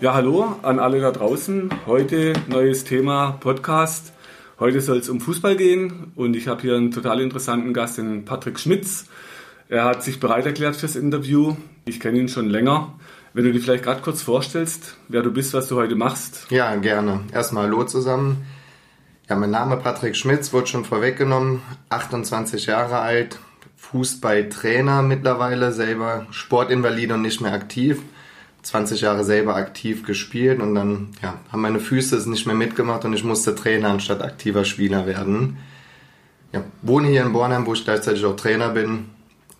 Ja, hallo an alle da draußen. Heute neues Thema Podcast. Heute soll es um Fußball gehen und ich habe hier einen total interessanten Gast, den Patrick Schmitz. Er hat sich bereit erklärt fürs Interview. Ich kenne ihn schon länger. Wenn du dich vielleicht gerade kurz vorstellst, wer du bist, was du heute machst. Ja, gerne. Erstmal Hallo zusammen. Ja, mein Name Patrick Schmitz wurde schon vorweggenommen. 28 Jahre alt, Fußballtrainer mittlerweile, selber Sportinvalide und nicht mehr aktiv. 20 Jahre selber aktiv gespielt und dann ja, haben meine Füße es nicht mehr mitgemacht und ich musste Trainer anstatt aktiver Spieler werden. Ja, wohne hier in Bornheim, wo ich gleichzeitig auch Trainer bin.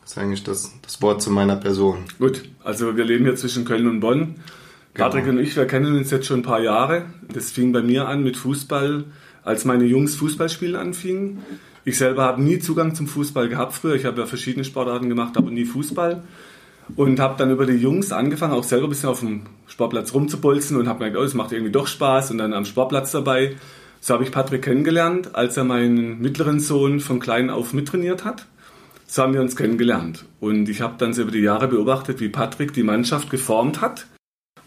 Das ist eigentlich das, das Wort zu meiner Person. Gut, also wir leben hier zwischen Köln und Bonn. Genau. Patrick und ich, wir kennen uns jetzt schon ein paar Jahre. Das fing bei mir an mit Fußball, als meine Jungs Fußballspielen anfingen. Ich selber habe nie Zugang zum Fußball gehabt früher. Ich habe ja verschiedene Sportarten gemacht, aber nie Fußball und habe dann über die Jungs angefangen, auch selber ein bisschen auf dem Sportplatz rumzubolzen und habe gemerkt, oh, es macht irgendwie doch Spaß und dann am Sportplatz dabei. So habe ich Patrick kennengelernt, als er meinen mittleren Sohn von klein auf mittrainiert hat. So haben wir uns kennengelernt. Und ich habe dann so über die Jahre beobachtet, wie Patrick die Mannschaft geformt hat.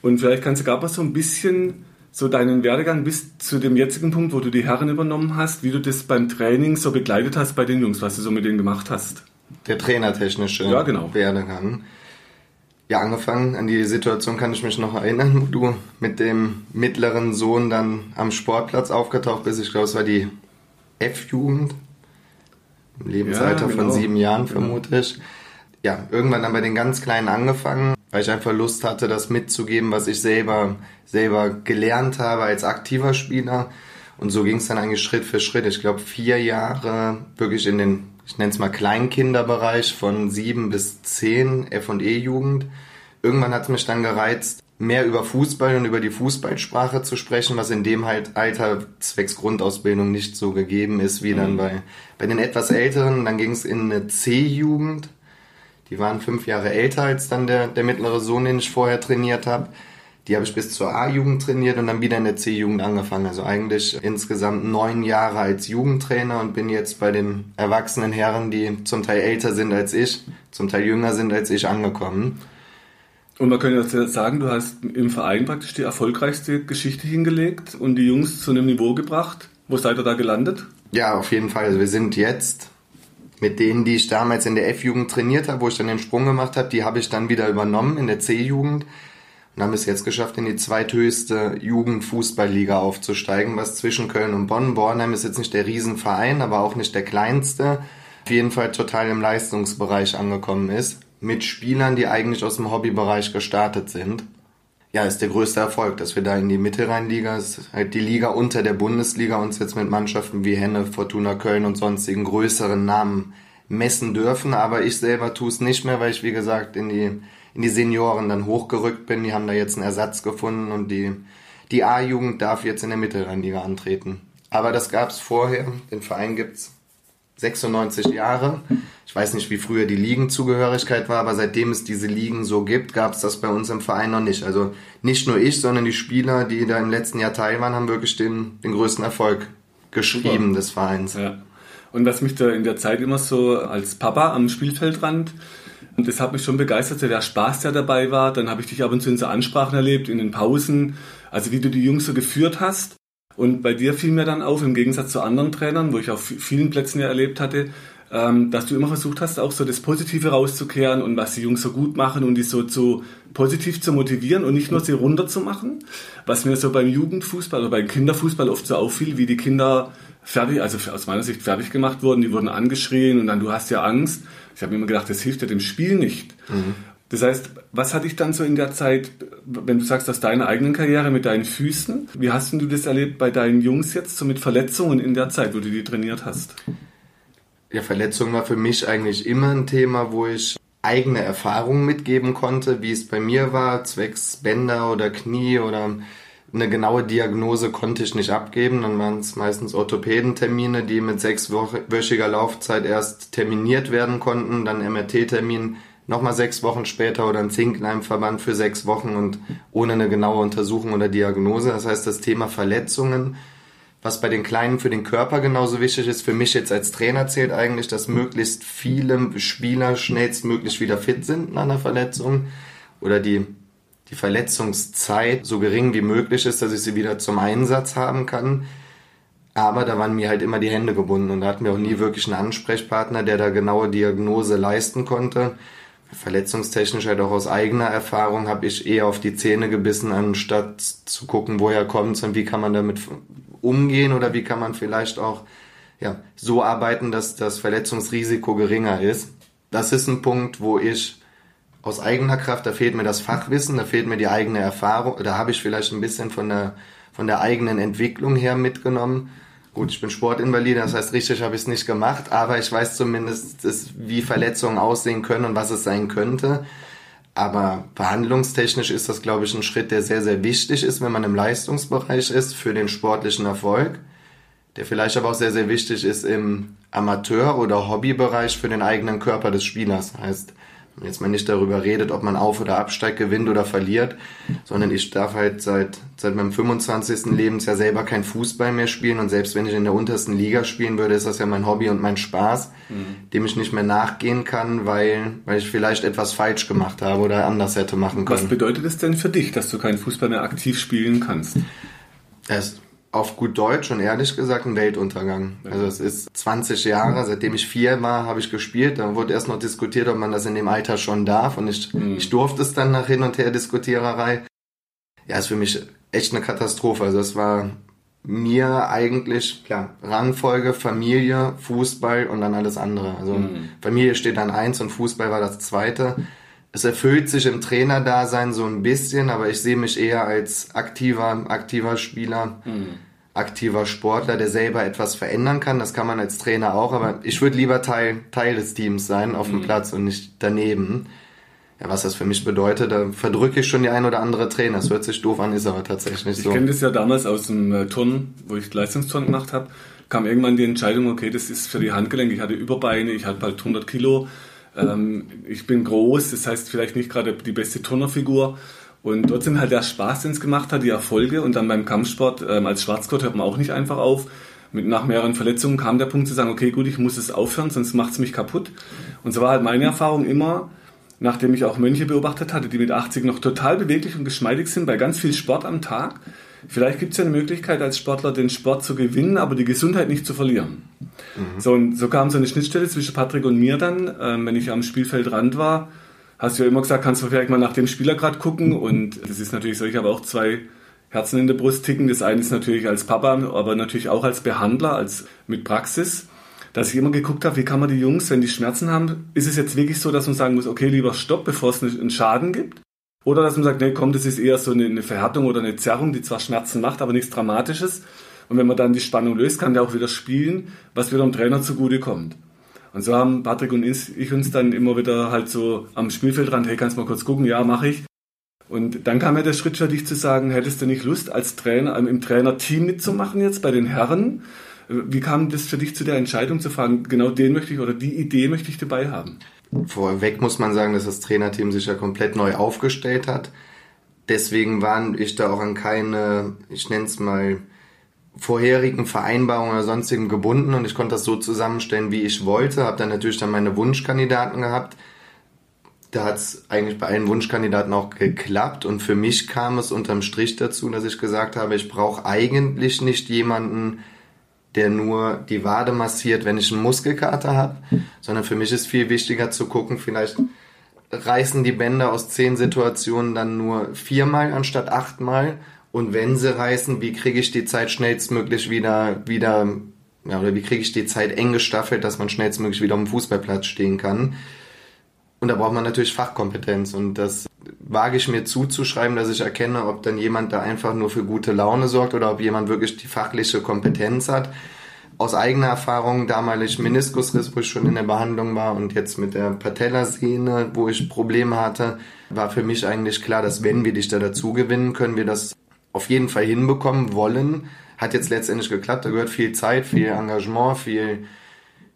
Und vielleicht kannst du gerade mal so ein bisschen so deinen Werdegang bis zu dem jetzigen Punkt, wo du die Herren übernommen hast, wie du das beim Training so begleitet hast bei den Jungs, was du so mit denen gemacht hast. Der trainertechnische ja, genau. Werdegang. Ja, angefangen an die Situation kann ich mich noch erinnern, wo du mit dem mittleren Sohn dann am Sportplatz aufgetaucht bist. Ich glaube, es war die F-Jugend. Im Lebensalter ja, genau. von sieben Jahren, genau. vermute ich. Ja, irgendwann dann bei den ganz Kleinen angefangen, weil ich einfach Lust hatte, das mitzugeben, was ich selber, selber gelernt habe als aktiver Spieler. Und so ging es dann eigentlich Schritt für Schritt. Ich glaube, vier Jahre wirklich in den ich nenne es mal Kleinkinderbereich von sieben bis zehn F&E-Jugend. Irgendwann hat es mich dann gereizt, mehr über Fußball und über die Fußballsprache zu sprechen, was in dem halt Alter zwecks Grundausbildung nicht so gegeben ist wie dann mhm. bei, bei den etwas Älteren. Dann ging es in eine C-Jugend. Die waren fünf Jahre älter als dann der, der mittlere Sohn, den ich vorher trainiert habe. Die habe ich bis zur A-Jugend trainiert und dann wieder in der C-Jugend angefangen. Also eigentlich insgesamt neun Jahre als Jugendtrainer und bin jetzt bei den erwachsenen Herren, die zum Teil älter sind als ich, zum Teil jünger sind als ich, angekommen. Und man könnte jetzt sagen, du hast im Verein praktisch die erfolgreichste Geschichte hingelegt und die Jungs zu einem Niveau gebracht. Wo seid ihr da gelandet? Ja, auf jeden Fall. Also wir sind jetzt mit denen, die ich damals in der F-Jugend trainiert habe, wo ich dann den Sprung gemacht habe, die habe ich dann wieder übernommen in der C-Jugend und haben es jetzt geschafft, in die zweithöchste Jugendfußballliga aufzusteigen, was zwischen Köln und Bonn. Bornheim ist jetzt nicht der Riesenverein, aber auch nicht der kleinste. Auf jeden Fall total im Leistungsbereich angekommen ist. Mit Spielern, die eigentlich aus dem Hobbybereich gestartet sind. Ja, ist der größte Erfolg, dass wir da in die Mitte reinliga, ist halt die Liga unter der Bundesliga uns jetzt mit Mannschaften wie Henne, Fortuna Köln und sonstigen größeren Namen messen dürfen. Aber ich selber tue es nicht mehr, weil ich, wie gesagt, in die in die Senioren dann hochgerückt bin. Die haben da jetzt einen Ersatz gefunden und die, die A-Jugend darf jetzt in der Mittelrheinliga antreten. Aber das gab es vorher. Den Verein gibt's 96 Jahre. Ich weiß nicht, wie früher die Ligenzugehörigkeit war, aber seitdem es diese Ligen so gibt, gab es das bei uns im Verein noch nicht. Also nicht nur ich, sondern die Spieler, die da im letzten Jahr teil waren, haben wirklich den, den größten Erfolg geschrieben Super. des Vereins. Ja. Und was mich da in der Zeit immer so als Papa am Spielfeldrand und das hat mich schon begeistert, der Spaß, der dabei war. Dann habe ich dich ab und zu in so Ansprachen erlebt, in den Pausen, also wie du die Jungs so geführt hast. Und bei dir fiel mir dann auf, im Gegensatz zu anderen Trainern, wo ich auf vielen Plätzen ja erlebt hatte, ähm, dass du immer versucht hast, auch so das Positive rauszukehren und was die Jungs so gut machen und die so zu positiv zu motivieren und nicht nur sie runterzumachen. Was mir so beim Jugendfußball oder beim Kinderfußball oft so auffiel, wie die Kinder fertig, also aus meiner Sicht fertig gemacht wurden, die wurden angeschrien und dann du hast ja Angst. Ich habe immer gedacht, das hilft ja dem Spiel nicht. Mhm. Das heißt, was hatte ich dann so in der Zeit, wenn du sagst, aus deiner eigenen Karriere mit deinen Füßen, wie hast du das erlebt bei deinen Jungs jetzt, so mit Verletzungen in der Zeit, wo du die trainiert hast? Ja, Verletzung war für mich eigentlich immer ein Thema, wo ich eigene Erfahrungen mitgeben konnte, wie es bei mir war, zwecks Bänder oder Knie oder eine genaue Diagnose konnte ich nicht abgeben. Dann waren es meistens Orthopädentermine, die mit sechswöchiger Laufzeit erst terminiert werden konnten. Dann MRT-Termin nochmal sechs Wochen später oder ein Zinkleimverband für sechs Wochen und ohne eine genaue Untersuchung oder Diagnose. Das heißt, das Thema Verletzungen, was bei den Kleinen für den Körper genauso wichtig ist, für mich jetzt als Trainer zählt eigentlich, dass möglichst viele Spieler schnellstmöglich wieder fit sind nach einer Verletzung oder die die Verletzungszeit so gering wie möglich ist, dass ich sie wieder zum Einsatz haben kann. Aber da waren mir halt immer die Hände gebunden und da hatten wir auch nie wirklich einen Ansprechpartner, der da genaue Diagnose leisten konnte. Verletzungstechnisch halt auch aus eigener Erfahrung habe ich eher auf die Zähne gebissen, anstatt zu gucken, woher kommt's und wie kann man damit umgehen oder wie kann man vielleicht auch ja, so arbeiten, dass das Verletzungsrisiko geringer ist. Das ist ein Punkt, wo ich aus eigener Kraft, da fehlt mir das Fachwissen, da fehlt mir die eigene Erfahrung, da habe ich vielleicht ein bisschen von der, von der eigenen Entwicklung her mitgenommen. Gut, ich bin Sportinvalide, das heißt, richtig habe ich es nicht gemacht, aber ich weiß zumindest, wie Verletzungen aussehen können und was es sein könnte. Aber behandlungstechnisch ist das, glaube ich, ein Schritt, der sehr, sehr wichtig ist, wenn man im Leistungsbereich ist für den sportlichen Erfolg, der vielleicht aber auch sehr, sehr wichtig ist im Amateur- oder Hobbybereich für den eigenen Körper des Spielers. Heißt, jetzt mal nicht darüber redet, ob man auf- oder absteigt, gewinnt oder verliert, sondern ich darf halt seit, seit meinem 25. Lebensjahr selber kein Fußball mehr spielen und selbst wenn ich in der untersten Liga spielen würde, ist das ja mein Hobby und mein Spaß, mhm. dem ich nicht mehr nachgehen kann, weil, weil ich vielleicht etwas falsch gemacht habe oder anders hätte machen können. Was bedeutet es denn für dich, dass du keinen Fußball mehr aktiv spielen kannst? Es auf gut Deutsch und ehrlich gesagt ein Weltuntergang. Also es ist 20 Jahre, seitdem ich vier war, habe ich gespielt. Da wurde erst noch diskutiert, ob man das in dem Alter schon darf. Und ich, mhm. ich durfte es dann nach hin und her Diskutiererei. Ja, ist für mich echt eine Katastrophe. Also es war mir eigentlich, klar, Rangfolge, Familie, Fußball und dann alles andere. Also mhm. Familie steht dann eins und Fußball war das zweite. Es erfüllt sich im Trainerdasein so ein bisschen, aber ich sehe mich eher als aktiver, aktiver Spieler, mhm. aktiver Sportler, der selber etwas verändern kann. Das kann man als Trainer auch, aber ich würde lieber Teil, Teil des Teams sein auf dem mhm. Platz und nicht daneben. Ja, was das für mich bedeutet, da verdrücke ich schon die ein oder andere Trainer. Das hört sich doof an, ist aber tatsächlich ich so. Ich kenne das ja damals aus dem äh, Turnen, wo ich Leistungsturnen gemacht habe. Kam irgendwann die Entscheidung, okay, das ist für die Handgelenke. Ich hatte Überbeine, ich hatte bald 100 Kilo ähm, ich bin groß, das heißt vielleicht nicht gerade die beste Turnerfigur. Und trotzdem halt der Spaß, den es gemacht hat, die Erfolge. Und dann beim Kampfsport ähm, als Schwarzgurt hört man auch nicht einfach auf. Mit, nach mehreren Verletzungen kam der Punkt zu sagen, okay, gut, ich muss es aufhören, sonst macht es mich kaputt. Und so war halt meine Erfahrung immer, nachdem ich auch Mönche beobachtet hatte, die mit 80 noch total beweglich und geschmeidig sind, bei ganz viel Sport am Tag. Vielleicht gibt es ja eine Möglichkeit, als Sportler den Sport zu gewinnen, aber die Gesundheit nicht zu verlieren. Mhm. So, und so kam so eine Schnittstelle zwischen Patrick und mir dann, ähm, wenn ich am Spielfeldrand war. Hast du ja immer gesagt, kannst du vielleicht mal nach dem Spieler gerade gucken. Und das ist natürlich so, ich habe auch zwei Herzen in der Brust ticken. Das eine ist natürlich als Papa, aber natürlich auch als Behandler, als mit Praxis. Dass ich immer geguckt habe, wie kann man die Jungs, wenn die Schmerzen haben, ist es jetzt wirklich so, dass man sagen muss, okay, lieber stopp, bevor es einen Schaden gibt? Oder dass man sagt, nee, komm, das ist eher so eine, Verhärtung oder eine Zerrung, die zwar Schmerzen macht, aber nichts Dramatisches. Und wenn man dann die Spannung löst, kann der auch wieder spielen, was wieder dem Trainer zugute kommt. Und so haben Patrick und ich uns dann immer wieder halt so am Spielfeldrand, hey, kannst du mal kurz gucken? Ja, mache ich. Und dann kam ja der Schritt für dich zu sagen, hättest du nicht Lust, als Trainer im Trainerteam mitzumachen jetzt bei den Herren? Wie kam das für dich zu der Entscheidung zu fragen, genau den möchte ich oder die Idee möchte ich dabei haben? Vorweg muss man sagen, dass das Trainerteam sich ja komplett neu aufgestellt hat. Deswegen waren ich da auch an keine, ich nenne es mal, vorherigen Vereinbarungen oder sonstigen gebunden und ich konnte das so zusammenstellen, wie ich wollte. Habe dann natürlich dann meine Wunschkandidaten gehabt. Da hat es eigentlich bei allen Wunschkandidaten auch geklappt und für mich kam es unterm Strich dazu, dass ich gesagt habe, ich brauche eigentlich nicht jemanden, der nur die Wade massiert, wenn ich einen Muskelkater habe, sondern für mich ist viel wichtiger zu gucken, vielleicht reißen die Bänder aus zehn Situationen dann nur viermal anstatt achtmal und wenn sie reißen, wie kriege ich die Zeit schnellstmöglich wieder, wieder, ja, oder wie kriege ich die Zeit eng gestaffelt, dass man schnellstmöglich wieder auf dem Fußballplatz stehen kann. Und da braucht man natürlich Fachkompetenz und das wage ich mir zuzuschreiben, dass ich erkenne, ob dann jemand da einfach nur für gute Laune sorgt oder ob jemand wirklich die fachliche Kompetenz hat. Aus eigener Erfahrung, damals Meniskusriss, wo ich schon in der Behandlung war und jetzt mit der Patellasehne, wo ich Probleme hatte, war für mich eigentlich klar, dass wenn wir dich da dazu gewinnen, können wir das auf jeden Fall hinbekommen wollen. Hat jetzt letztendlich geklappt. Da gehört viel Zeit, viel Engagement, viel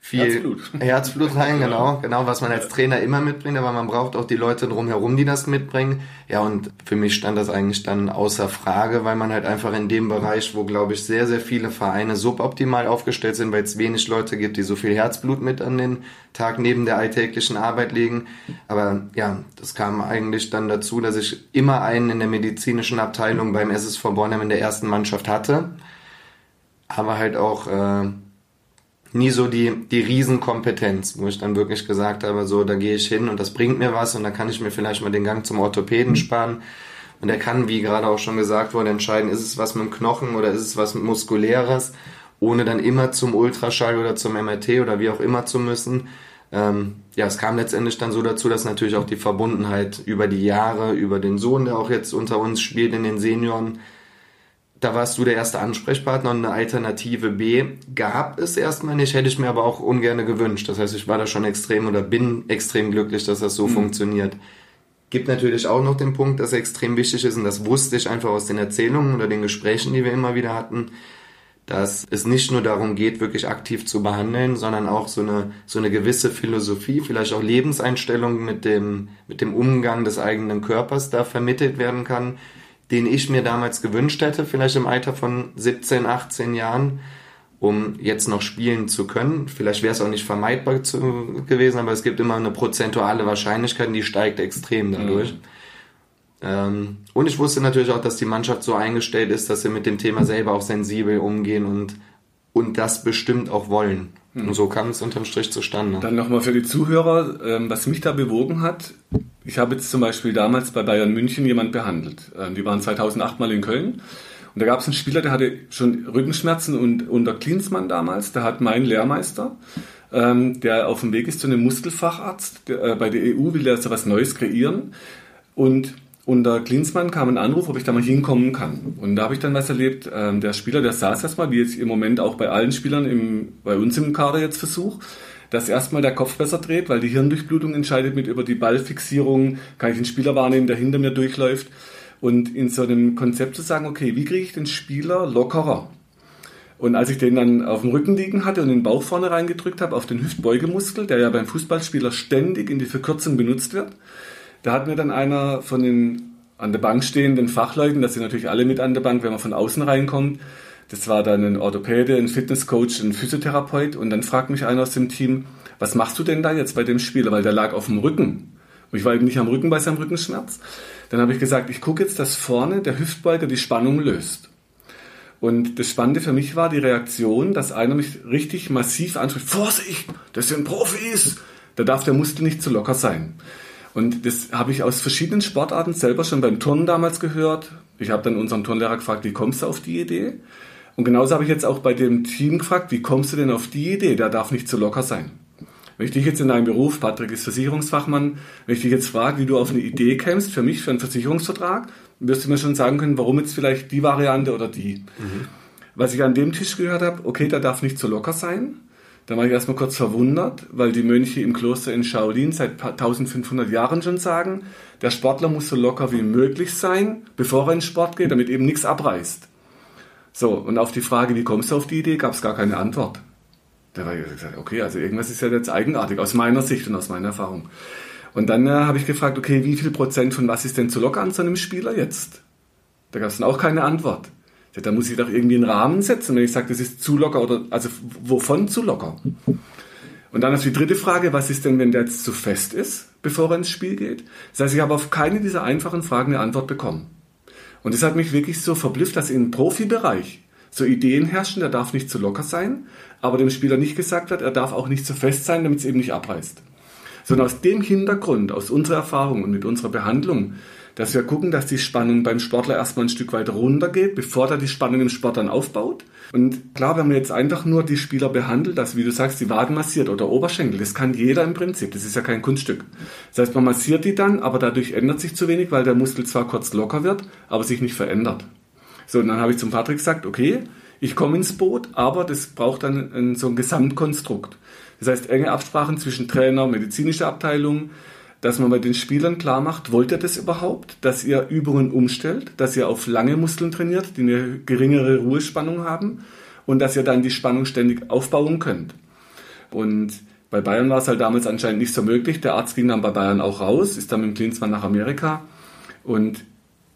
viel Herzblut, Herzblut rein, genau, genau, was man als Trainer immer mitbringt, aber man braucht auch die Leute drumherum, die das mitbringen. Ja, und für mich stand das eigentlich dann außer Frage, weil man halt einfach in dem Bereich, wo, glaube ich, sehr, sehr viele Vereine suboptimal aufgestellt sind, weil es wenig Leute gibt, die so viel Herzblut mit an den Tag neben der alltäglichen Arbeit legen. Aber ja, das kam eigentlich dann dazu, dass ich immer einen in der medizinischen Abteilung beim SSV Bornheim in der ersten Mannschaft hatte, aber halt auch... Äh, nie so die, die Riesenkompetenz, wo ich dann wirklich gesagt habe, so, da gehe ich hin und das bringt mir was und da kann ich mir vielleicht mal den Gang zum Orthopäden sparen. Und er kann, wie gerade auch schon gesagt wurde, entscheiden, ist es was mit dem Knochen oder ist es was Muskuläres, ohne dann immer zum Ultraschall oder zum MRT oder wie auch immer zu müssen. Ähm, ja, es kam letztendlich dann so dazu, dass natürlich auch die Verbundenheit über die Jahre, über den Sohn, der auch jetzt unter uns spielt in den Senioren, da warst du der erste Ansprechpartner und eine Alternative B gab es erstmal nicht, hätte ich mir aber auch ungern gewünscht. Das heißt, ich war da schon extrem oder bin extrem glücklich, dass das so mhm. funktioniert. Gibt natürlich auch noch den Punkt, dass extrem wichtig ist, und das wusste ich einfach aus den Erzählungen oder den Gesprächen, die wir immer wieder hatten, dass es nicht nur darum geht, wirklich aktiv zu behandeln, sondern auch so eine, so eine gewisse Philosophie, vielleicht auch Lebenseinstellung mit dem, mit dem Umgang des eigenen Körpers da vermittelt werden kann, den ich mir damals gewünscht hätte, vielleicht im Alter von 17, 18 Jahren, um jetzt noch spielen zu können. Vielleicht wäre es auch nicht vermeidbar zu, gewesen, aber es gibt immer eine prozentuale Wahrscheinlichkeit, die steigt extrem dadurch. Mhm. Ähm, und ich wusste natürlich auch, dass die Mannschaft so eingestellt ist, dass sie mit dem Thema selber auch sensibel umgehen und, und das bestimmt auch wollen. Und so kam es unterm Strich zustande. Dann nochmal für die Zuhörer, ähm, was mich da bewogen hat. Ich habe jetzt zum Beispiel damals bei Bayern München jemand behandelt. Ähm, die waren 2008 mal in Köln. Und da gab es einen Spieler, der hatte schon Rückenschmerzen und unter Klinsmann damals, da hat mein Lehrmeister, ähm, der auf dem Weg ist zu einem Muskelfacharzt, äh, bei der EU will er so was Neues kreieren. Und unter Klinsmann kam ein Anruf, ob ich da mal hinkommen kann. Und da habe ich dann was erlebt. Ähm, der Spieler, der saß erstmal, wie jetzt im Moment auch bei allen Spielern im, bei uns im Kader jetzt Versuch, dass erstmal der Kopf besser dreht, weil die Hirndurchblutung entscheidet mit über die Ballfixierung, kann ich den Spieler wahrnehmen, der hinter mir durchläuft. Und in so einem Konzept zu sagen, okay, wie kriege ich den Spieler lockerer? Und als ich den dann auf dem Rücken liegen hatte und den Bauch vorne reingedrückt habe, auf den Hüftbeugemuskel, der ja beim Fußballspieler ständig in die Verkürzung benutzt wird, da hat mir dann einer von den an der Bank stehenden Fachleuten, das sind natürlich alle mit an der Bank, wenn man von außen reinkommt, das war dann ein Orthopäde, ein Fitnesscoach, ein Physiotherapeut und dann fragt mich einer aus dem Team, was machst du denn da jetzt bei dem Spieler? Weil der lag auf dem Rücken. Und ich war eben nicht am Rücken bei seinem Rückenschmerz. Dann habe ich gesagt, ich gucke jetzt, dass vorne der Hüftbeuger die Spannung löst. Und das Spannende für mich war die Reaktion, dass einer mich richtig massiv anspricht. Vorsicht, das sind Profis! Da darf der Muskel nicht zu locker sein. Und das habe ich aus verschiedenen Sportarten selber schon beim Turnen damals gehört. Ich habe dann unseren Turnlehrer gefragt, wie kommst du auf die Idee? Und genauso habe ich jetzt auch bei dem Team gefragt, wie kommst du denn auf die Idee? Der darf nicht zu locker sein. Wenn ich dich jetzt in deinem Beruf, Patrick ist Versicherungsfachmann, wenn ich dich jetzt frage, wie du auf eine Idee kämst für mich, für einen Versicherungsvertrag, wirst du mir schon sagen können, warum jetzt vielleicht die Variante oder die. Mhm. Was ich an dem Tisch gehört habe, okay, der darf nicht zu locker sein. Da war ich erstmal kurz verwundert, weil die Mönche im Kloster in Shaolin seit 1500 Jahren schon sagen, der Sportler muss so locker wie möglich sein, bevor er in Sport geht, damit eben nichts abreißt. So, und auf die Frage, wie kommst du auf die Idee, gab es gar keine Antwort. Da war ich gesagt, okay, also irgendwas ist ja jetzt eigenartig, aus meiner Sicht und aus meiner Erfahrung. Und dann äh, habe ich gefragt, okay, wie viel Prozent von was ist denn zu locker an so einem Spieler jetzt? Da gab es dann auch keine Antwort. Da muss ich doch irgendwie einen Rahmen setzen, wenn ich sage, das ist zu locker oder also wovon zu locker? Und dann ist die dritte Frage, was ist denn, wenn der jetzt zu fest ist, bevor er ins Spiel geht? Das heißt, ich habe auf keine dieser einfachen Fragen eine Antwort bekommen. Und das hat mich wirklich so verblüfft, dass im Profibereich so Ideen herrschen, der darf nicht zu locker sein, aber dem Spieler nicht gesagt wird, er darf auch nicht zu fest sein, damit es eben nicht abreißt. Sondern aus dem Hintergrund, aus unserer Erfahrung und mit unserer Behandlung dass wir gucken, dass die Spannung beim Sportler erstmal ein Stück weiter runtergeht, bevor er die Spannung im Sport dann aufbaut. Und klar, wenn man jetzt einfach nur die Spieler behandelt, dass, wie du sagst, die Waden massiert oder Oberschenkel, das kann jeder im Prinzip, das ist ja kein Kunststück. Das heißt, man massiert die dann, aber dadurch ändert sich zu wenig, weil der Muskel zwar kurz locker wird, aber sich nicht verändert. So, und dann habe ich zum Patrick gesagt, okay, ich komme ins Boot, aber das braucht dann so ein Gesamtkonstrukt. Das heißt, enge Absprachen zwischen Trainer, medizinischer Abteilung, dass man bei den Spielern klar macht, wollt ihr das überhaupt, dass ihr Übungen umstellt, dass ihr auf lange Muskeln trainiert, die eine geringere Ruhespannung haben und dass ihr dann die Spannung ständig aufbauen könnt. Und bei Bayern war es halt damals anscheinend nicht so möglich. Der Arzt ging dann bei Bayern auch raus, ist dann mit dem Klinsmann nach Amerika. Und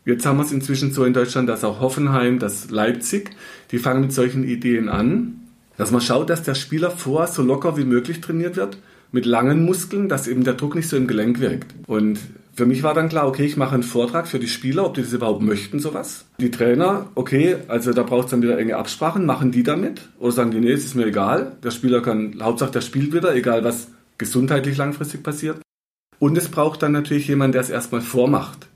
jetzt haben wir es inzwischen so in Deutschland, dass auch Hoffenheim, dass Leipzig, die fangen mit solchen Ideen an, dass man schaut, dass der Spieler vor so locker wie möglich trainiert wird, mit langen Muskeln, dass eben der Druck nicht so im Gelenk wirkt. Und für mich war dann klar, okay, ich mache einen Vortrag für die Spieler, ob die das überhaupt möchten, sowas. Die Trainer, okay, also da braucht es dann wieder enge Absprachen, machen die damit? Oder sagen die, nee, es ist mir egal, der Spieler kann, Hauptsache der spielt wieder, egal was gesundheitlich langfristig passiert. Und es braucht dann natürlich jemand, der es erstmal vormacht.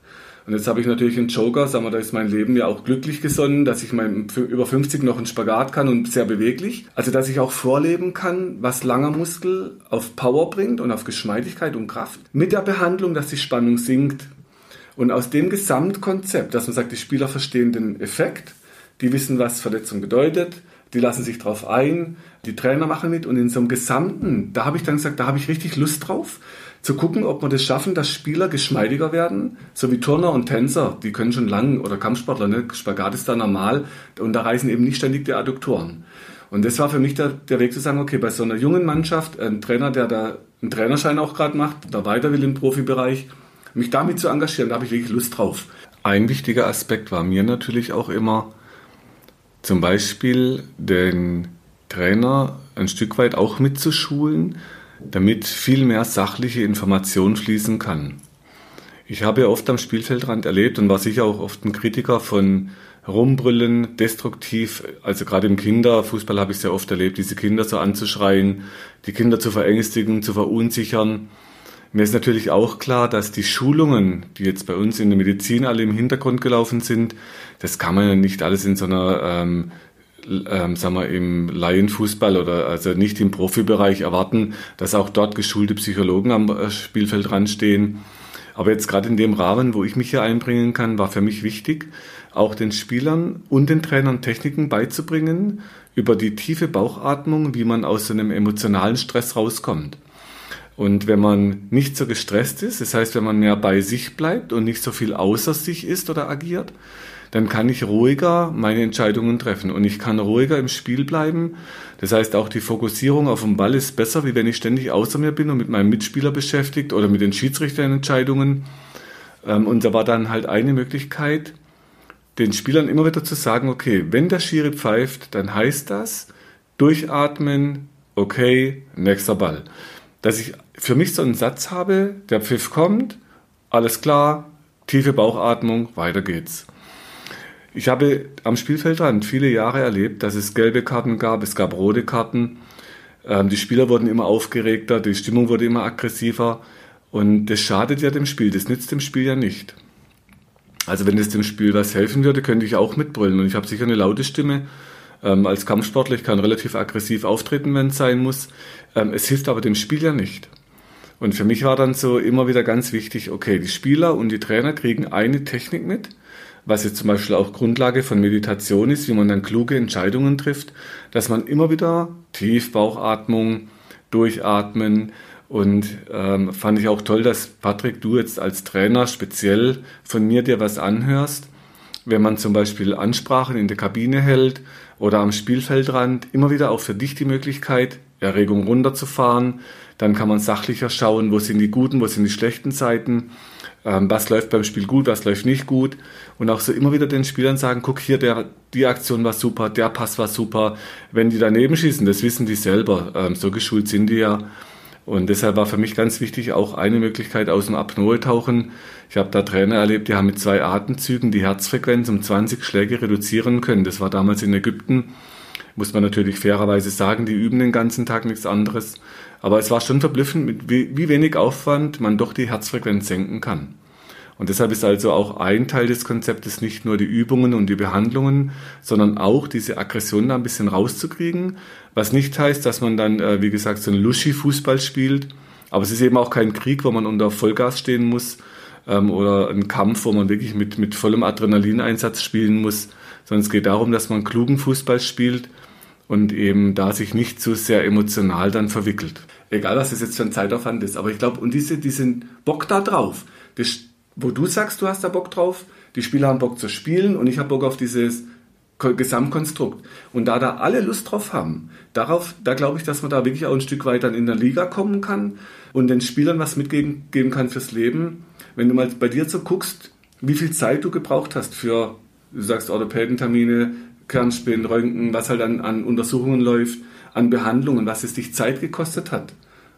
Und jetzt habe ich natürlich einen Joker, sagen wir, da ist mein Leben ja auch glücklich gesonnen, dass ich mein, über 50 noch einen Spagat kann und sehr beweglich. Also, dass ich auch vorleben kann, was langer Muskel auf Power bringt und auf Geschmeidigkeit und Kraft. Mit der Behandlung, dass die Spannung sinkt. Und aus dem Gesamtkonzept, dass man sagt, die Spieler verstehen den Effekt, die wissen, was Verletzung bedeutet, die lassen sich drauf ein, die Trainer machen mit und in so einem Gesamten, da habe ich dann gesagt, da habe ich richtig Lust drauf, zu gucken, ob wir das schaffen, dass Spieler geschmeidiger werden, so wie Turner und Tänzer, die können schon lang, oder Kampfsportler, ne? Spagat ist da normal und da reißen eben nicht ständig die Adduktoren. Und das war für mich der, der Weg zu sagen, okay, bei so einer jungen Mannschaft, ein Trainer, der da einen Trainerschein auch gerade macht, da weiter will im Profibereich, mich damit zu engagieren, da habe ich wirklich Lust drauf. Ein wichtiger Aspekt war mir natürlich auch immer, zum Beispiel den Trainer ein Stück weit auch mitzuschulen, damit viel mehr sachliche Information fließen kann. Ich habe ja oft am Spielfeldrand erlebt und war sicher auch oft ein Kritiker von Rumbrüllen, destruktiv, also gerade im Kinderfußball habe ich sehr oft erlebt, diese Kinder so anzuschreien, die Kinder zu verängstigen, zu verunsichern. Mir ist natürlich auch klar, dass die Schulungen, die jetzt bei uns in der Medizin alle im Hintergrund gelaufen sind, das kann man ja nicht alles in so einer ähm, ähm, sagen wir, im Laienfußball oder also nicht im Profibereich erwarten, dass auch dort geschulte Psychologen am äh, Spielfeld stehen. Aber jetzt gerade in dem Rahmen, wo ich mich hier einbringen kann, war für mich wichtig, auch den Spielern und den Trainern Techniken beizubringen über die tiefe Bauchatmung, wie man aus so einem emotionalen Stress rauskommt. Und wenn man nicht so gestresst ist, das heißt, wenn man mehr bei sich bleibt und nicht so viel außer sich ist oder agiert, dann kann ich ruhiger meine Entscheidungen treffen und ich kann ruhiger im Spiel bleiben. Das heißt, auch die Fokussierung auf den Ball ist besser, wie wenn ich ständig außer mir bin und mit meinem Mitspieler beschäftigt oder mit den Schiedsrichterentscheidungen. Ähm, und da war dann halt eine Möglichkeit, den Spielern immer wieder zu sagen, okay, wenn der Schiri pfeift, dann heißt das, durchatmen, okay, nächster Ball. Dass ich für mich so einen Satz habe, der Pfiff kommt, alles klar, tiefe Bauchatmung, weiter geht's. Ich habe am Spielfeldrand viele Jahre erlebt, dass es gelbe Karten gab, es gab rote Karten. Ähm, die Spieler wurden immer aufgeregter, die Stimmung wurde immer aggressiver. Und das schadet ja dem Spiel, das nützt dem Spiel ja nicht. Also wenn es dem Spiel was helfen würde, könnte ich auch mitbrüllen. Und ich habe sicher eine laute Stimme. Ähm, als Kampfsportler, ich kann relativ aggressiv auftreten, wenn es sein muss. Ähm, es hilft aber dem Spiel ja nicht. Und für mich war dann so immer wieder ganz wichtig, okay, die Spieler und die Trainer kriegen eine Technik mit was jetzt zum Beispiel auch Grundlage von Meditation ist, wie man dann kluge Entscheidungen trifft, dass man immer wieder tief Bauchatmung, durchatmen und ähm, fand ich auch toll, dass Patrick, du jetzt als Trainer speziell von mir dir was anhörst, wenn man zum Beispiel Ansprachen in der Kabine hält oder am Spielfeldrand, immer wieder auch für dich die Möglichkeit, Erregung runterzufahren. Dann kann man sachlicher schauen, wo sind die guten, wo sind die schlechten Seiten ähm, was läuft beim Spiel gut, was läuft nicht gut. Und auch so immer wieder den Spielern sagen, guck hier, der, die Aktion war super, der Pass war super. Wenn die daneben schießen, das wissen die selber. Ähm, so geschult sind die ja. Und deshalb war für mich ganz wichtig auch eine Möglichkeit aus dem Apnoe-Tauchen. Ich habe da Trainer erlebt, die haben mit zwei Atemzügen die Herzfrequenz um 20 Schläge reduzieren können. Das war damals in Ägypten. Muss man natürlich fairerweise sagen, die üben den ganzen Tag nichts anderes. Aber es war schon verblüffend, mit wie, wenig Aufwand man doch die Herzfrequenz senken kann. Und deshalb ist also auch ein Teil des Konzeptes nicht nur die Übungen und die Behandlungen, sondern auch diese Aggression da ein bisschen rauszukriegen. Was nicht heißt, dass man dann, äh, wie gesagt, so ein Luschi-Fußball spielt. Aber es ist eben auch kein Krieg, wo man unter Vollgas stehen muss ähm, oder ein Kampf, wo man wirklich mit, mit vollem Adrenalineinsatz spielen muss, sondern es geht darum, dass man klugen Fußball spielt und eben da sich nicht zu so sehr emotional dann verwickelt. Egal, was das jetzt für ein Zeitaufwand ist. Aber ich glaube, und diese, diesen Bock da drauf, das, wo du sagst, du hast da Bock drauf, die Spieler haben Bock zu spielen und ich habe Bock auf dieses Gesamtkonstrukt. Und da da alle Lust drauf haben, darauf, da glaube ich, dass man da wirklich auch ein Stück weit dann in der Liga kommen kann und den Spielern was mitgeben geben kann fürs Leben. Wenn du mal bei dir so guckst, wie viel Zeit du gebraucht hast für, du sagst Orthopädentermine, Kernspinnen, Röntgen, was halt an, an Untersuchungen läuft, an Behandlungen, was es dich Zeit gekostet hat.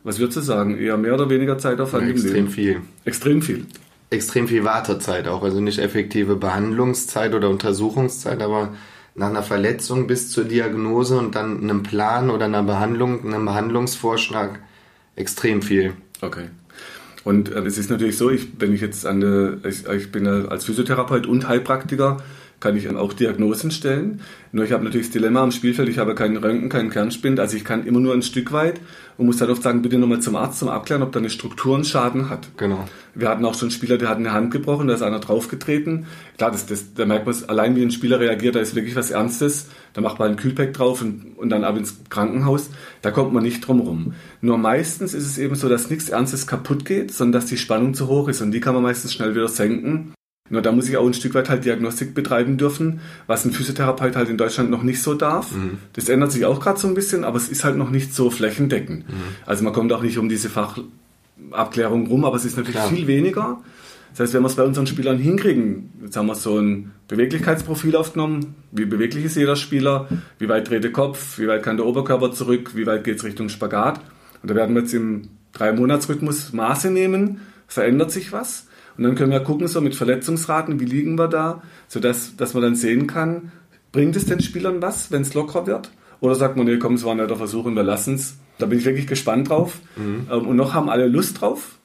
Was würdest du sagen? Eher mehr oder weniger Zeitaufwand ja, im Leben? Extrem viel. Extrem viel. Extrem viel Wartezeit auch, also nicht effektive Behandlungszeit oder Untersuchungszeit, aber nach einer Verletzung bis zur Diagnose und dann einem Plan oder einer Behandlung, einem Behandlungsvorschlag extrem viel. Okay. Und äh, es ist natürlich so, ich, wenn ich jetzt an der, ich, ich bin als Physiotherapeut und Heilpraktiker, kann ich auch Diagnosen stellen. Nur ich habe natürlich das Dilemma am Spielfeld, ich habe keinen Röntgen, keinen Kernspind, also ich kann immer nur ein Stück weit und muss halt oft sagen, bitte nochmal zum Arzt zum Abklären, ob da eine Struktur einen Schaden hat. Genau. Wir hatten auch schon Spieler, der hat eine Hand gebrochen, da ist einer draufgetreten. Klar, das, das, da merkt man allein, wie ein Spieler reagiert, da ist wirklich was Ernstes. Da macht man ein Kühlpack drauf und, und dann ab ins Krankenhaus. Da kommt man nicht drum rum. Nur meistens ist es eben so, dass nichts Ernstes kaputt geht, sondern dass die Spannung zu hoch ist und die kann man meistens schnell wieder senken. Nur da muss ich auch ein Stück weit halt Diagnostik betreiben dürfen, was ein Physiotherapeut halt in Deutschland noch nicht so darf. Mhm. Das ändert sich auch gerade so ein bisschen, aber es ist halt noch nicht so flächendeckend. Mhm. Also man kommt auch nicht um diese Fachabklärung rum, aber es ist natürlich Klar. viel weniger. Das heißt, wenn wir es bei unseren Spielern hinkriegen, jetzt haben wir so ein Beweglichkeitsprofil aufgenommen, wie beweglich ist jeder Spieler, wie weit dreht der Kopf, wie weit kann der Oberkörper zurück, wie weit geht es Richtung Spagat. Und da werden wir jetzt im Drei-Monats-Rhythmus Maße nehmen, verändert sich was. Und dann können wir gucken, so mit Verletzungsraten, wie liegen wir da, sodass dass man dann sehen kann, bringt es den Spielern was, wenn es locker wird? Oder sagt man, nee, komm, es war ein netter Versuch und wir lassen es. Da bin ich wirklich gespannt drauf. Mhm. Ähm, und noch haben alle Lust drauf.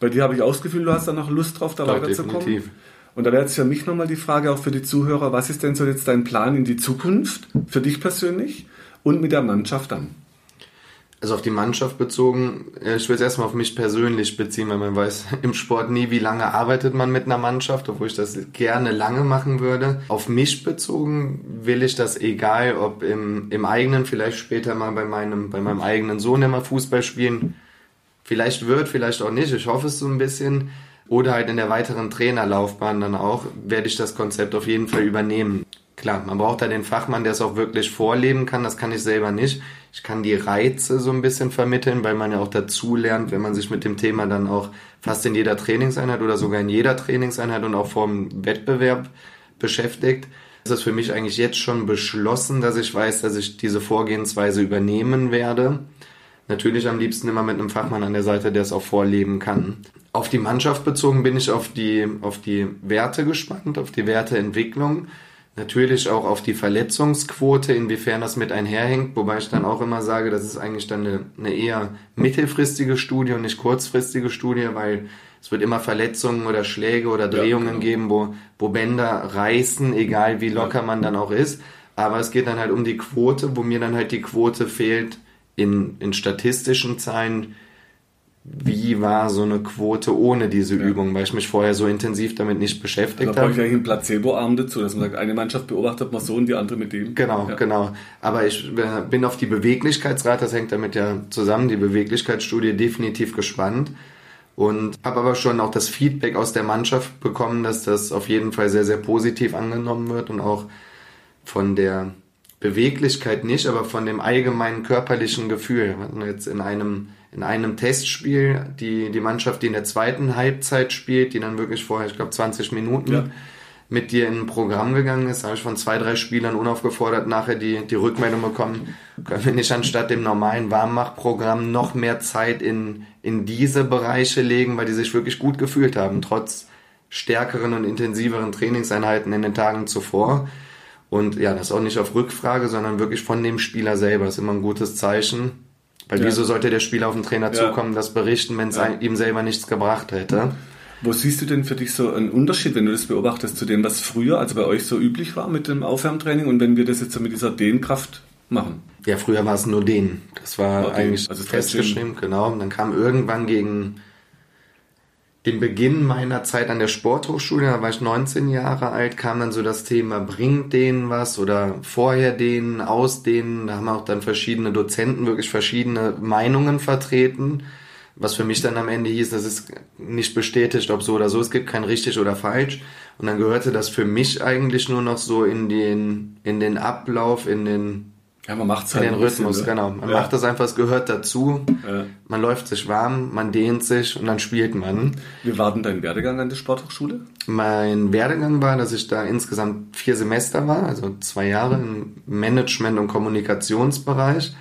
Bei dir habe ich auch das Gefühl, du hast da noch Lust drauf, da weiterzukommen. Definitiv. Und da wäre jetzt für mich nochmal die Frage, auch für die Zuhörer, was ist denn so jetzt dein Plan in die Zukunft, für dich persönlich und mit der Mannschaft dann? Also auf die Mannschaft bezogen, ich will es erstmal auf mich persönlich beziehen, weil man weiß im Sport nie, wie lange arbeitet man mit einer Mannschaft, obwohl ich das gerne lange machen würde. Auf mich bezogen will ich das egal, ob im, im eigenen, vielleicht später mal bei meinem, bei meinem eigenen Sohn immer Fußball spielen. Vielleicht wird, vielleicht auch nicht, ich hoffe es so ein bisschen. Oder halt in der weiteren Trainerlaufbahn dann auch, werde ich das Konzept auf jeden Fall übernehmen. Klar, man braucht da den Fachmann, der es auch wirklich vorleben kann. Das kann ich selber nicht. Ich kann die Reize so ein bisschen vermitteln, weil man ja auch dazu lernt, wenn man sich mit dem Thema dann auch fast in jeder Trainingseinheit oder sogar in jeder Trainingseinheit und auch vorm Wettbewerb beschäftigt. Das ist für mich eigentlich jetzt schon beschlossen, dass ich weiß, dass ich diese Vorgehensweise übernehmen werde. Natürlich am liebsten immer mit einem Fachmann an der Seite, der es auch vorleben kann. Auf die Mannschaft bezogen bin ich auf die, auf die Werte gespannt, auf die Werteentwicklung. Natürlich auch auf die Verletzungsquote, inwiefern das mit einherhängt, wobei ich dann auch immer sage, das ist eigentlich dann eine, eine eher mittelfristige Studie und nicht kurzfristige Studie, weil es wird immer Verletzungen oder Schläge oder Drehungen ja, genau. geben, wo, wo Bänder reißen, egal wie locker man dann auch ist. Aber es geht dann halt um die Quote, wo mir dann halt die Quote fehlt in, in statistischen Zahlen, wie war so eine Quote ohne diese ja. Übung, weil ich mich vorher so intensiv damit nicht beschäftigt habe. Da brauche ich eigentlich einen Placebo-Arm dazu, dass man sagt, eine Mannschaft beobachtet man so und die andere mit dem. Genau, ja. genau. Aber ich bin auf die Beweglichkeitsrate, das hängt damit ja zusammen, die Beweglichkeitsstudie definitiv gespannt. Und habe aber schon auch das Feedback aus der Mannschaft bekommen, dass das auf jeden Fall sehr, sehr positiv angenommen wird und auch von der Beweglichkeit nicht, aber von dem allgemeinen körperlichen Gefühl. Jetzt in einem in einem Testspiel die, die Mannschaft, die in der zweiten Halbzeit spielt, die dann wirklich vorher, ich glaube, 20 Minuten ja. mit dir in ein Programm gegangen ist, habe ich von zwei, drei Spielern unaufgefordert nachher die, die Rückmeldung bekommen, können wir nicht anstatt dem normalen Warmmachprogramm noch mehr Zeit in, in diese Bereiche legen, weil die sich wirklich gut gefühlt haben, trotz stärkeren und intensiveren Trainingseinheiten in den Tagen zuvor. Und ja, das auch nicht auf Rückfrage, sondern wirklich von dem Spieler selber. Das ist immer ein gutes Zeichen weil ja. wieso sollte der Spieler auf den Trainer ja. zukommen, das berichten, wenn es ja. ihm selber nichts gebracht hätte? Wo siehst du denn für dich so einen Unterschied, wenn du das beobachtest, zu dem, was früher, also bei euch so üblich war mit dem Aufwärmtraining und wenn wir das jetzt so mit dieser Dehnkraft machen? Ja, früher war es nur Dehnen. Das war okay. eigentlich also festgeschrieben, genau. Und dann kam irgendwann gegen im Beginn meiner Zeit an der Sporthochschule, da war ich 19 Jahre alt, kam dann so das Thema, bringt denen was oder vorher denen, aus denen. Da haben auch dann verschiedene Dozenten wirklich verschiedene Meinungen vertreten. Was für mich dann am Ende hieß, das ist nicht bestätigt, ob so oder so, es gibt kein richtig oder falsch. Und dann gehörte das für mich eigentlich nur noch so in den, in den Ablauf, in den ja, man macht halt den Rhythmus, bisschen, ne? genau. Man ja. macht das einfach, es gehört dazu. Ja. Man läuft sich warm, man dehnt sich und dann spielt man. Wie war denn dein Werdegang an der Sporthochschule? Mein Werdegang war, dass ich da insgesamt vier Semester war, also zwei Jahre im Management- und Kommunikationsbereich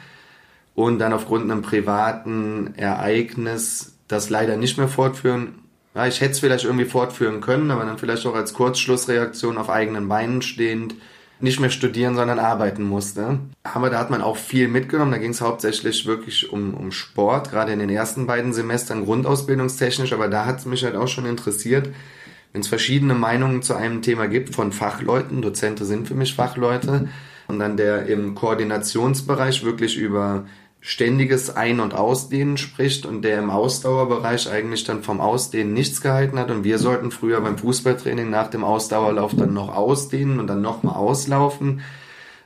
und dann aufgrund einem privaten Ereignis das leider nicht mehr fortführen. Ja, ich hätte es vielleicht irgendwie fortführen können, aber dann vielleicht auch als Kurzschlussreaktion auf eigenen Beinen stehend nicht mehr studieren, sondern arbeiten musste. Aber da hat man auch viel mitgenommen. Da ging es hauptsächlich wirklich um, um Sport, gerade in den ersten beiden Semestern grundausbildungstechnisch. Aber da hat es mich halt auch schon interessiert, wenn es verschiedene Meinungen zu einem Thema gibt von Fachleuten. Dozente sind für mich Fachleute. Und dann der im Koordinationsbereich wirklich über ständiges Ein- und Ausdehnen spricht und der im Ausdauerbereich eigentlich dann vom Ausdehnen nichts gehalten hat und wir sollten früher beim Fußballtraining nach dem Ausdauerlauf dann noch ausdehnen und dann nochmal auslaufen.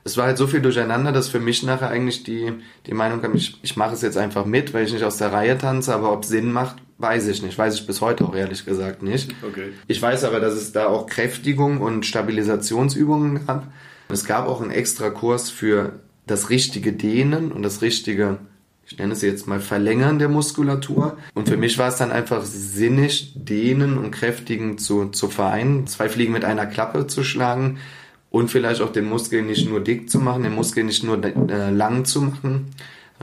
Es war halt so viel durcheinander, dass für mich nachher eigentlich die, die Meinung kam, ich, ich mache es jetzt einfach mit, weil ich nicht aus der Reihe tanze, aber ob Sinn macht, weiß ich nicht. Weiß ich bis heute auch ehrlich gesagt nicht. Okay. Ich weiß aber, dass es da auch Kräftigung und Stabilisationsübungen gab. Es gab auch einen extra Kurs für das richtige Dehnen und das richtige, ich nenne es jetzt mal Verlängern der Muskulatur. Und für mich war es dann einfach sinnig, Dehnen und Kräftigen zu, zu vereinen, zwei Fliegen mit einer Klappe zu schlagen und vielleicht auch den Muskel nicht nur dick zu machen, den Muskel nicht nur äh, lang zu machen,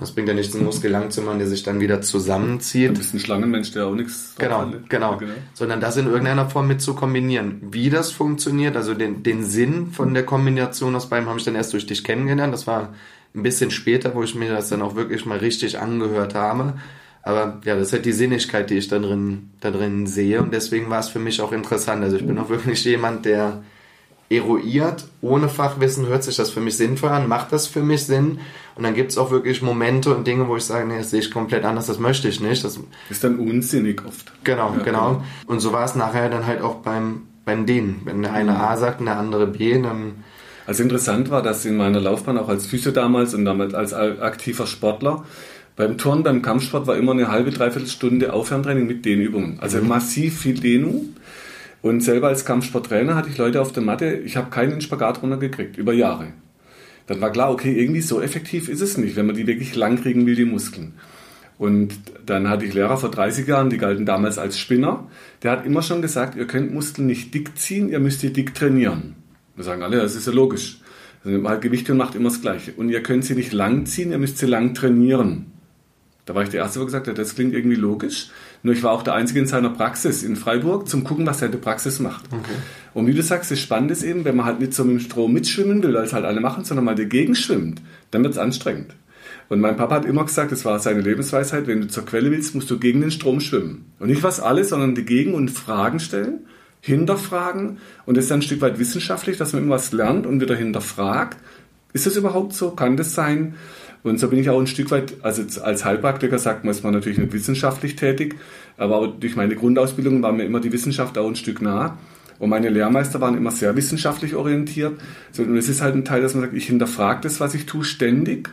das bringt ja nichts, einen Muskel lang zu machen, der sich dann wieder zusammenzieht. Du bist ein Schlangenmensch, der auch nichts genau, hat. Genau, genau. Sondern das in irgendeiner Form mit zu kombinieren. Wie das funktioniert, also den, den Sinn von der Kombination aus beiden habe ich dann erst durch dich kennengelernt. Das war ein bisschen später, wo ich mir das dann auch wirklich mal richtig angehört habe. Aber ja, das ist halt die Sinnigkeit, die ich da drin, da drin sehe. Und deswegen war es für mich auch interessant. Also ich bin auch wirklich jemand, der eruiert. Ohne Fachwissen hört sich das für mich sinnvoll an, macht das für mich Sinn. Und dann gibt es auch wirklich Momente und Dinge, wo ich sage, nee, das sehe ich komplett anders, das möchte ich nicht. Das ist dann unsinnig oft. Genau, ja, genau. genau. Und so war es nachher dann halt auch beim, beim Dehnen. Wenn der eine A sagt und der andere B, dann... Also interessant war, dass in meiner Laufbahn auch als Physio damals und damals als aktiver Sportler beim Turnen, beim Kampfsport war immer eine halbe, dreiviertel Stunde Aufwärmtraining mit Dehnübungen. Also mhm. massiv viel Dehnung. Und selber als Kampfsporttrainer hatte ich Leute auf der Matte, ich habe keinen Spagat runtergekriegt, über Jahre. Dann war klar, okay, irgendwie so effektiv ist es nicht, wenn man die wirklich lang kriegen will, die Muskeln. Und dann hatte ich Lehrer vor 30 Jahren, die galten damals als Spinner. Der hat immer schon gesagt, ihr könnt Muskeln nicht dick ziehen, ihr müsst die dick trainieren. Wir sagen alle, das ist ja logisch. Also nimmt halt Gewicht und macht immer das Gleiche. Und ihr könnt sie nicht lang ziehen, ihr müsst sie lang trainieren. Da war ich der Erste, der gesagt hat, das klingt irgendwie logisch. Nur ich war auch der Einzige in seiner Praxis in Freiburg, zum gucken, was er in der Praxis macht. Okay. Und wie du sagst, das Spannende ist eben, wenn man halt nicht so mit dem Strom mitschwimmen will, weil es halt alle machen, sondern mal dagegen schwimmt, dann wird es anstrengend. Und mein Papa hat immer gesagt, das war seine Lebensweisheit, wenn du zur Quelle willst, musst du gegen den Strom schwimmen. Und nicht was alles, sondern dagegen und Fragen stellen, hinterfragen. Und das ist dann ein Stück weit wissenschaftlich, dass man immer was lernt und wieder hinterfragt. Ist das überhaupt so? Kann das sein? Und so bin ich auch ein Stück weit, also als Heilpraktiker sagt man, ist man natürlich nicht wissenschaftlich tätig, aber durch meine Grundausbildung war mir immer die Wissenschaft auch ein Stück nah. Und meine Lehrmeister waren immer sehr wissenschaftlich orientiert. Und es ist halt ein Teil, dass man sagt, ich hinterfrage das, was ich tue, ständig.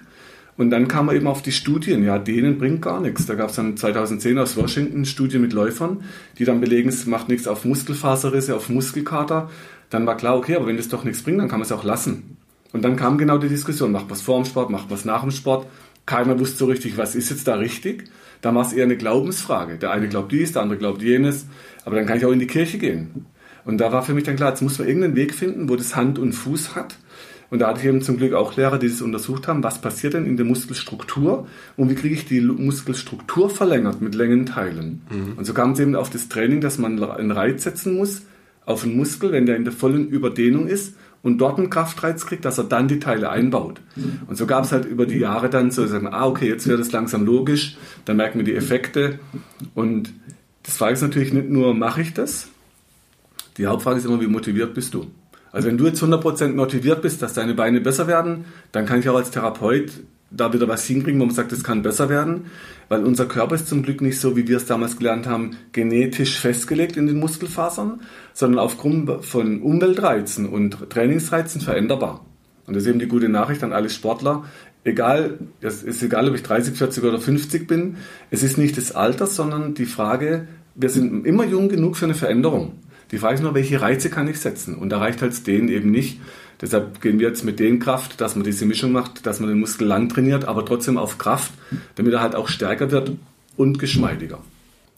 Und dann kam man eben auf die Studien. Ja, denen bringt gar nichts. Da gab es dann 2010 aus Washington Studien mit Läufern, die dann belegen, es macht nichts auf Muskelfaserrisse, auf Muskelkater. Dann war klar, okay, aber wenn das doch nichts bringt, dann kann man es auch lassen. Und dann kam genau die Diskussion, macht was vor dem Sport, macht was nach dem Sport. Keiner wusste so richtig, was ist jetzt da richtig. Da war es eher eine Glaubensfrage. Der eine glaubt dies, der andere glaubt jenes. Aber dann kann ich auch in die Kirche gehen. Und da war für mich dann klar, jetzt muss man irgendeinen Weg finden, wo das Hand und Fuß hat. Und da hatte ich eben zum Glück auch Lehrer, die das untersucht haben, was passiert denn in der Muskelstruktur und wie kriege ich die Muskelstruktur verlängert mit Längenteilen. Mhm. Und so kam es eben auf das Training, dass man einen Reiz setzen muss auf einen Muskel, wenn der in der vollen Überdehnung ist und dort einen Kraftreiz kriegt, dass er dann die Teile einbaut. Und so gab es halt über die Jahre dann so, sagen, ah, okay, jetzt wird es langsam logisch, dann merken wir die Effekte. Und das Frage ist natürlich nicht nur, mache ich das? Die Hauptfrage ist immer, wie motiviert bist du? Also wenn du jetzt 100% motiviert bist, dass deine Beine besser werden, dann kann ich auch als Therapeut da wieder was hinkriegen, wo man sagt, das kann besser werden, weil unser Körper ist zum Glück nicht so, wie wir es damals gelernt haben, genetisch festgelegt in den Muskelfasern, sondern aufgrund von Umweltreizen und Trainingsreizen veränderbar. Und das ist eben die gute Nachricht an alle Sportler. Egal, es ist egal, ob ich 30, 40 oder 50 bin, es ist nicht das Alter, sondern die Frage, wir sind immer jung genug für eine Veränderung. Die Frage ist nur, welche Reize kann ich setzen? Und da reicht halt den eben nicht. Deshalb gehen wir jetzt mit den Kraft, dass man diese Mischung macht, dass man den Muskel lang trainiert, aber trotzdem auf Kraft, damit er halt auch stärker wird und geschmeidiger.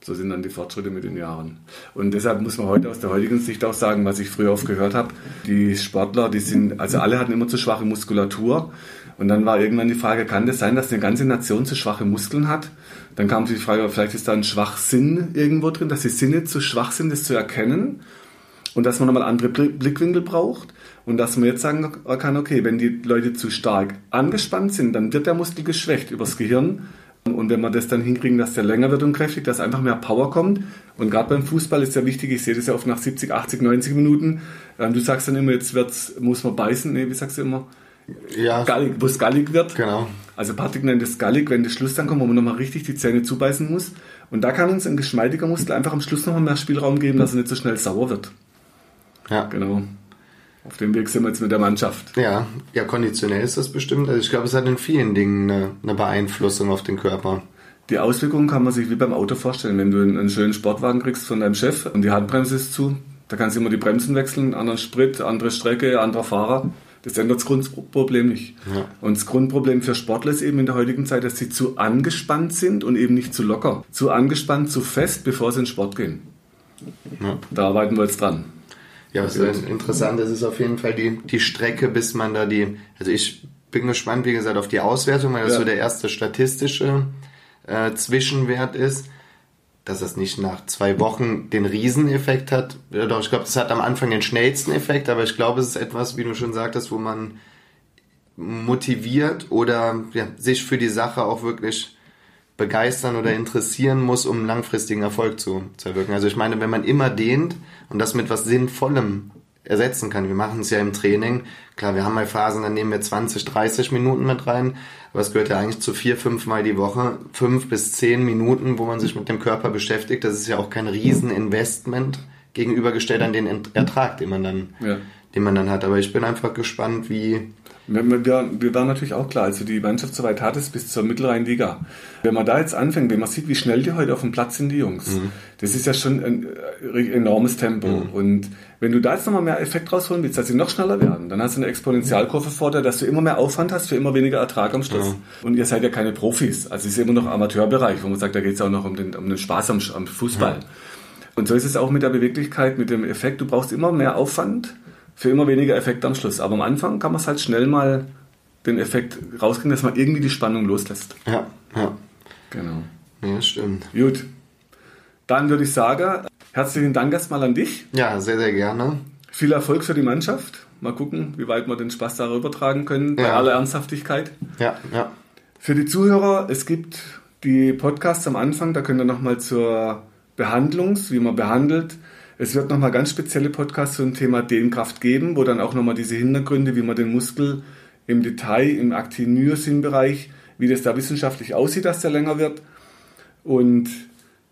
So sind dann die Fortschritte mit den Jahren. Und deshalb muss man heute aus der heutigen Sicht auch sagen, was ich früher oft gehört habe, die Sportler, die sind, also alle hatten immer zu schwache Muskulatur. Und dann war irgendwann die Frage, kann das sein, dass eine ganze Nation zu schwache Muskeln hat? Dann kam die Frage, vielleicht ist da ein Schwachsinn irgendwo drin, dass die Sinne zu schwach sind, das zu erkennen und dass man nochmal andere Blickwinkel braucht und dass man jetzt sagen kann, okay, wenn die Leute zu stark angespannt sind, dann wird der Muskel geschwächt übers Gehirn und wenn wir das dann hinkriegen, dass der länger wird und kräftig, dass einfach mehr Power kommt und gerade beim Fußball ist ja wichtig, ich sehe das ja oft nach 70, 80, 90 Minuten, ähm, du sagst dann immer, jetzt wird's, muss man beißen, nee, wie sagst du immer? Ja. Gallig, wo es gallig wird. Genau. Also Patrick nennt es gallig, wenn der Schluss dann kommt, wo man nochmal richtig die Zähne zubeißen muss. Und da kann uns ein geschmeidiger Muskel einfach am Schluss nochmal mehr Spielraum geben, dass er nicht so schnell sauer wird. Ja. Genau. Auf dem Weg sind wir jetzt mit der Mannschaft. Ja, ja, konditionell ist das bestimmt. Also ich glaube, es hat in vielen Dingen eine, eine Beeinflussung auf den Körper. Die Auswirkungen kann man sich wie beim Auto vorstellen. Wenn du einen schönen Sportwagen kriegst von deinem Chef und die Handbremse ist zu, da kannst du immer die Bremsen wechseln, anderen Sprit, andere Strecke, anderer Fahrer. Das ändert das Grundproblem nicht. Ja. Und das Grundproblem für Sportler ist eben in der heutigen Zeit, dass sie zu angespannt sind und eben nicht zu locker. Zu angespannt, zu fest, bevor sie in den Sport gehen. Ja. Da arbeiten wir jetzt dran. Ja, was interessant ist, ist auf jeden Fall die, die Strecke, bis man da die. Also ich bin gespannt, wie gesagt, auf die Auswertung, weil das Ja. so der erste statistische äh, Zwischenwert ist. Dass das nicht nach zwei Wochen den Rieseneffekt hat. Doch, ich glaube, das hat am Anfang den schnellsten Effekt, aber ich glaube, es ist etwas, wie du schon sagtest, wo man motiviert oder ja, sich für die Sache auch wirklich begeistern oder interessieren muss, um langfristigen Erfolg zu, zu erwirken. Also ich meine, wenn man immer dehnt und das mit was Sinnvollem ersetzen kann, wir machen es ja im Training, klar, wir haben mal Phasen, dann nehmen wir 20, 30 Minuten mit rein, aber es gehört ja eigentlich zu vier, fünf Mal die Woche, fünf bis zehn Minuten, wo man sich mit dem Körper beschäftigt. Das ist ja auch kein Rieseninvestment gegenübergestellt an den Ertrag, den man dann, Ja. den man dann hat. Aber ich bin einfach gespannt, wie, Wir, wir, wir waren natürlich auch klar, als du die Mannschaft so weit hattest, bis zur mittleren Liga. Wenn man da jetzt anfängt, wenn man sieht, wie schnell die heute auf dem Platz sind, die Jungs, das ist ja schon ein äh, enormes Tempo. Und wenn du da jetzt nochmal mehr Effekt rausholen willst, dass sie noch schneller werden, dann hast du eine Exponentialkurve vor dir, dass du immer mehr Aufwand hast für immer weniger Ertrag am Schluss. Und ihr seid ja keine Profis. Also es ist immer noch Amateurbereich, wo man sagt, da geht es auch noch um den, um den Spaß am, am Fußball. Und so ist es auch mit der Beweglichkeit, mit dem Effekt. Du brauchst immer mehr Aufwand für immer weniger Effekt am Schluss. Aber am Anfang kann man es halt schnell mal den Effekt rauskriegen, dass man irgendwie die Spannung loslässt. ja, ja, Genau. ja, stimmt. Gut. Dann würde ich sagen, herzlichen Dank erstmal an dich. Ja, sehr, sehr gerne. Viel Erfolg für die Mannschaft. Mal gucken, wie weit wir den Spaß darüber tragen können, bei Ja. aller Ernsthaftigkeit. Ja, ja. Für die Zuhörer, es gibt die Podcasts am Anfang, da könnt ihr nochmal zur Behandlungs, wie man behandelt. Es wird nochmal ganz spezielle Podcasts zum Thema Dehnkraft geben, wo dann auch nochmal diese Hintergründe, wie man den Muskel im Detail, im Aktin-Myosin-Bereich, wie das da wissenschaftlich aussieht, dass der länger wird. Und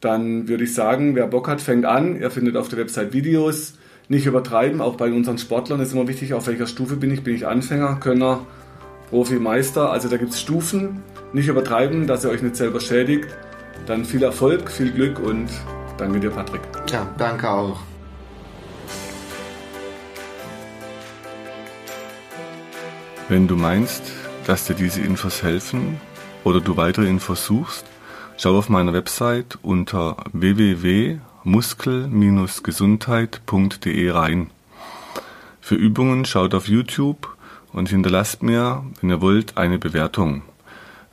dann würde ich sagen, wer Bock hat, fängt an. Ihr findet auf der Website Videos. Nicht übertreiben, auch bei unseren Sportlern ist immer wichtig, auf welcher Stufe bin ich. Bin ich Anfänger, Könner, Profi, Meister. Also da gibt es Stufen. Nicht übertreiben, dass ihr euch nicht selber schädigt. Dann viel Erfolg, viel Glück und danke dir, Patrick. Ja, danke auch. Wenn du meinst, dass dir diese Infos helfen oder du weitere Infos suchst, schau auf meiner Website unter www.muskel-gesundheit.de rein. Für Übungen schaut auf YouTube und hinterlasst mir, wenn ihr wollt, eine Bewertung.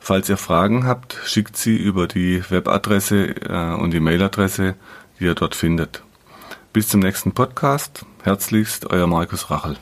Falls ihr Fragen habt, schickt sie über die Webadresse äh, und die Mailadresse, die ihr dort findet. Bis zum nächsten Podcast. Herzlichst, euer Markus Rachel.